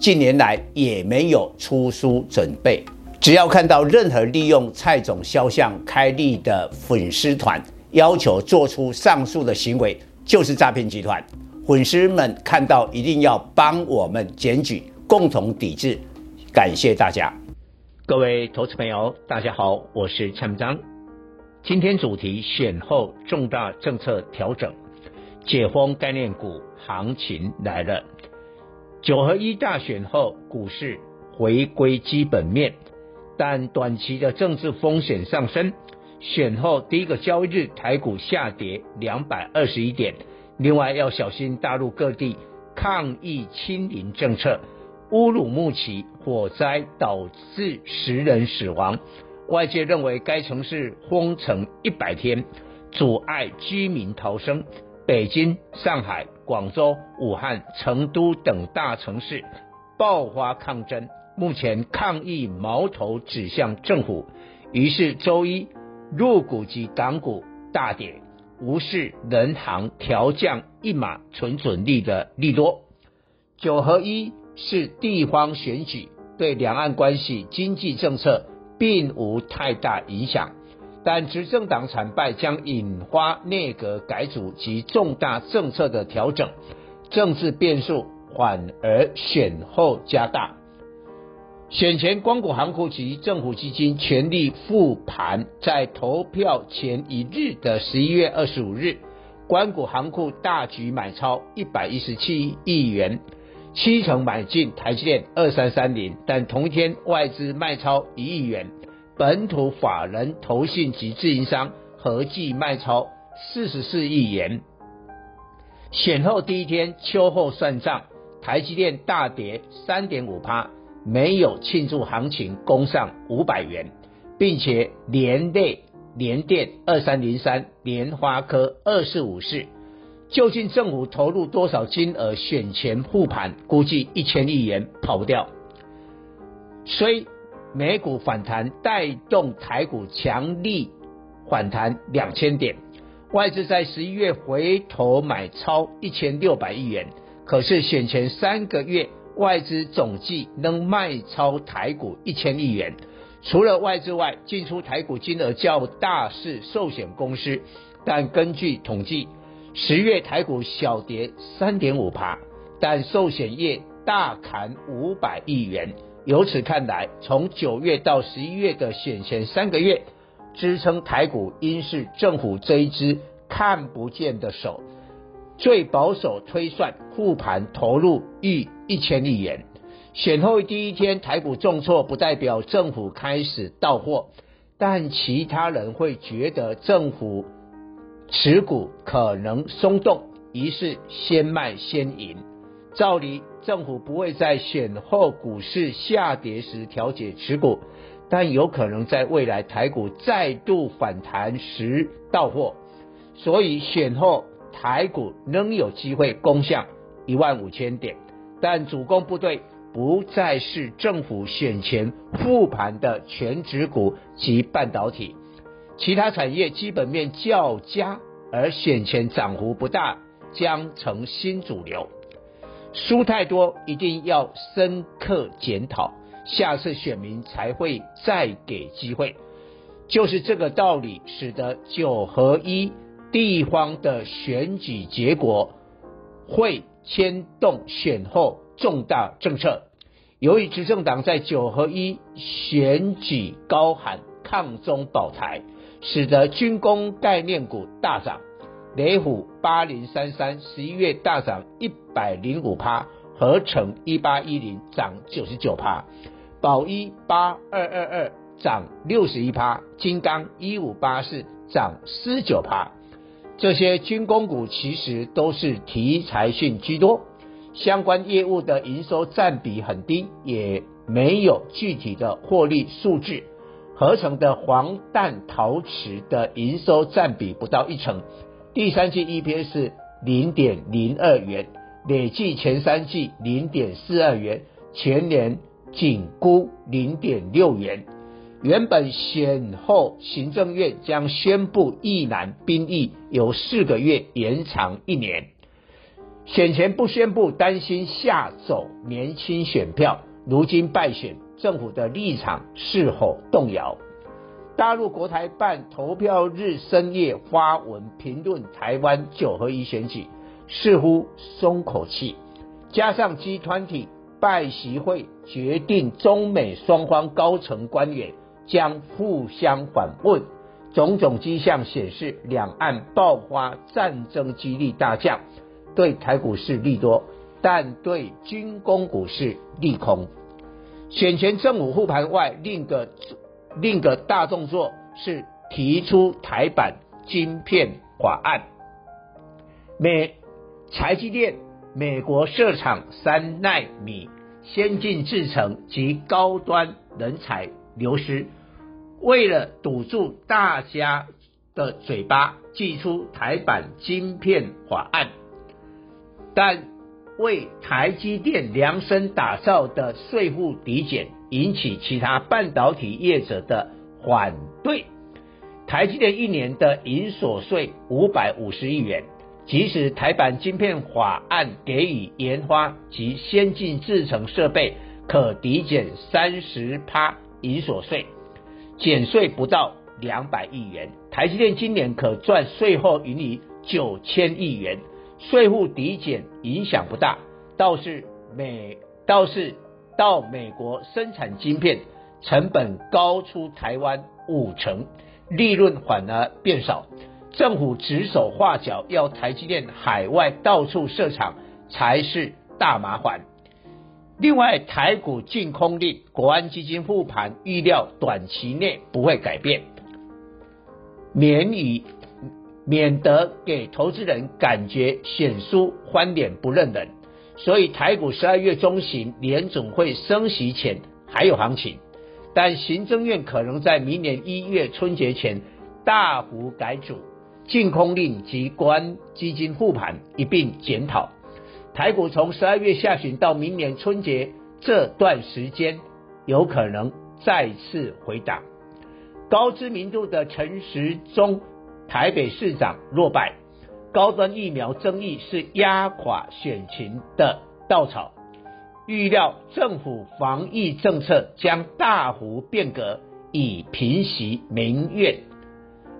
近年来也没有出书准备。只要看到任何利用蔡总肖像开立的粉丝团，要求做出上述的行为，就是诈骗集团。粉丝们看到一定要帮我们检举，共同抵制。感谢大家。各位投资朋友，大家好，我是蔡明彰。今天主题选后重大政策调整，解封概念股行情来了。九合一大选后，股市回归基本面，但短期的政治风险上升。选后第一个交易日，台股下跌两百二十一点。另外要小心大陆各地抗疫清零政策。乌鲁木齐火灾导致十人死亡，外界认为该城市封城一百天，阻碍居民逃生。北京、上海、广州、武汉、成都等大城市爆发抗争，目前抗议矛头指向政府，于是周一入股及港股大跌，无视人行调降一码存准率的利多，九合一。是地方选举，对两岸关系、经济政策并无太大影响，但执政党惨败将引发内阁改组及重大政策的调整，政治变数反而选后加大。选前，光谷行库及政府基金全力护盘，在投票前一日的十一月二十五日，光谷行库大举买超一百一十七亿元。七成买进台积电二三三零，但同一天外资卖超一亿元，本土法人投信及自营商合计卖超四十四亿元。选后第一天秋后算账，台积电大跌三点五趴，没有庆祝行情攻上五百元，并且连累联电二三零三、联发科二四五四。究竟政府投入多少金额选前护盘？估计一千亿元跑不掉。虽美股反弹带动台股强力反弹两千点，外资在十一月回头买超一千六百亿元，可是选前三个月外资总计能卖超台股一千亿元。除了外资外，进出台股金额较大是寿险公司，但根据统计。十月台股小跌三点五趴，但寿险业大砍五百亿元。由此看来，从九月到十一月的选前三个月，支撑台股应是政府这一只看不见的手。最保守推算，护盘投入逾一千亿元。选后第一天台股重挫，不代表政府开始到货，但其他人会觉得政府。持股可能松动，于是先卖先赢。照理，政府不会在选后股市下跌时调节持股，但有可能在未来台股再度反弹时到货。所以选后台股仍有机会攻向一万五千点，但主攻部队不再是政府选前复盘的全值股及半导体。其他产业基本面较佳，而选前涨幅不大，将成新主流。输太多，一定要深刻检讨，下次选民才会再给机会。就是这个道理，使得九合一地方的选举结果会牵动选后重大政策。由于执政党在九合一选举高喊抗中保台。使得军工概念股大涨，雷虎八零三三十一月大涨一百零五趴，合成一八一零涨九十九趴，宝一八二二二涨六十一趴，金刚一五八四涨十九趴。这些军工股其实都是题材性居多，相关业务的营收占比很低，也没有具体的获利数据。合成的黄弹陶瓷的营收占比不到一成，第三季 EPS 是零点零二元，累计前三季零点四二元，全年仅估零点六元。原本选后行政院将宣布役男兵役由四个月延长一年，选前不宣布，担心吓走年轻选票，如今败选。政府的立场是否动摇？大陆国台办投票日深夜发文评论台湾九合一选举，似乎松口气。加上 G 团体拜习会决定，中美双方高层官员将互相访问，种种迹象显示两岸爆发战争几率大降，对台股市利多，但对军工股市利空。选前政府护盘外，另一个另一个大动作是提出台版晶片法案。美台积电美国设厂三奈米先进制程及高端人才流失，为了堵住大家的嘴巴，祭出台版晶片法案，但。为台积电量身打造的税负抵减，引起其他半导体业者的反对。台积电一年的营所税五百五十亿元，即使台版晶片法案给予研发及先进制程设备可抵减三十趴营所税，减税不到两百亿元，台积电今年可赚税后盈余九千亿元。税负抵减影响不大，倒是美倒是到美国生产晶片成本高出台湾五成，利润反而变少。政府指手画脚，要台积电海外到处设厂才是大麻烦。另外，台股净空令，国安基金护盘，预料短期内不会改变，免以。免得给投资人感觉选输翻脸不认人，所以台股十二月中旬联总会升息前还有行情，但行政院可能在明年一月春节前大幅改组，净空令及国安基金护盘一并检讨，台股从十二月下旬到明年春节这段时间有可能再次回档，高知名度的陈时中。台北市长落败，高端疫苗争议是压垮选情的稻草。预料政府防疫政策将大幅变革，以平息民怨。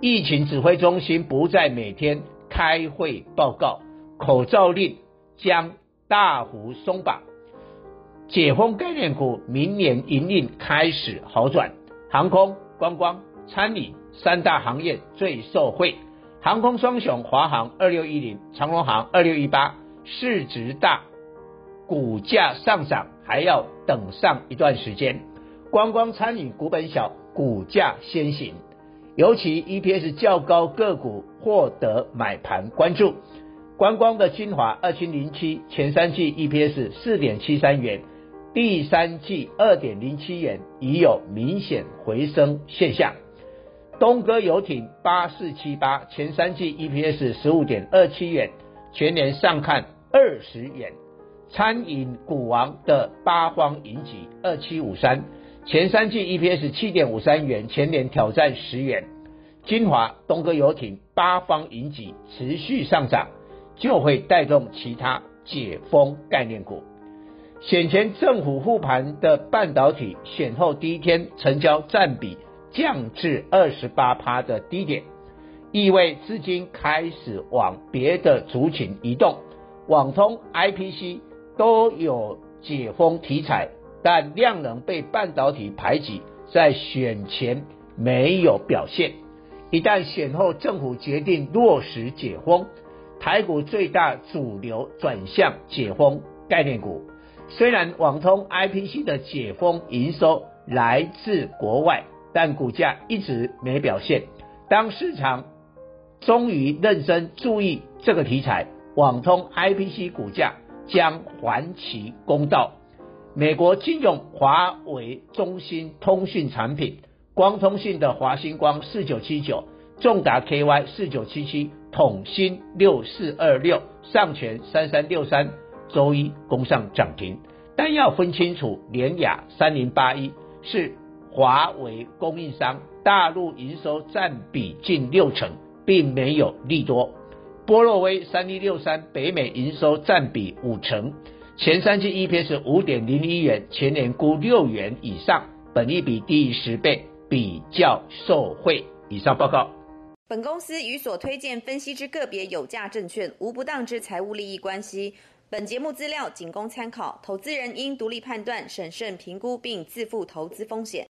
疫情指挥中心不再每天开会报告，口罩令将大幅松绑。解封概念股明年营运开始好转，航空、观光、餐饮。三大行业最受惠，航空双雄华航二六一零、长荣航二六一八，市值大，股价上涨还要等上一段时间。观光餐饮股本小，股价先行，尤其 EPS 较高个股获得买盘关注。观光的晶华二七零七，前三季 EPS 四点七三元，第三季二点零七元，已有明显回升现象。东哥游艇八四七八，前三季 EPS 十五点二七元，全年上看二十元。餐饮股王的八方云集二七五三，前三季 EPS 七点五三元，全年挑战十元。金华东哥游艇八方云集持续上涨，就会带动其他解封概念股。选前政府护盘的半导体，选后第一天成交占比。降至二十八趴的低点，意味资金开始往别的族群移动。网通、IPC 都有解封题材，但量能被半导体排挤，在选前没有表现。一旦选后政府决定落实解封，台股最大主流转向解封概念股。虽然网通、IPC 的解封营收来自国外。但股价一直没表现。当市场终于认真注意这个题材，网通 IPC 股价将还其公道。美国金融华为、中兴通讯产品、光通讯的华星光四九七九、重达 KY 四九七七、统新六四二六、上全三三六三，周一攻上涨停。但要分清楚，联亚三零八一是华为供应商，大陆营收占比近六成，并没有利多。波洛威三一六三，北美营收占比五成。前三季 EPS 五点零一元，前年估六元以上，本益比低于十倍，比较受惠。以上报告。本公司与所推荐分析之个别有价证券无不当之财务利益关系。本节目资料仅供参考，投资人应独立判断、审慎评估并自负投资风险。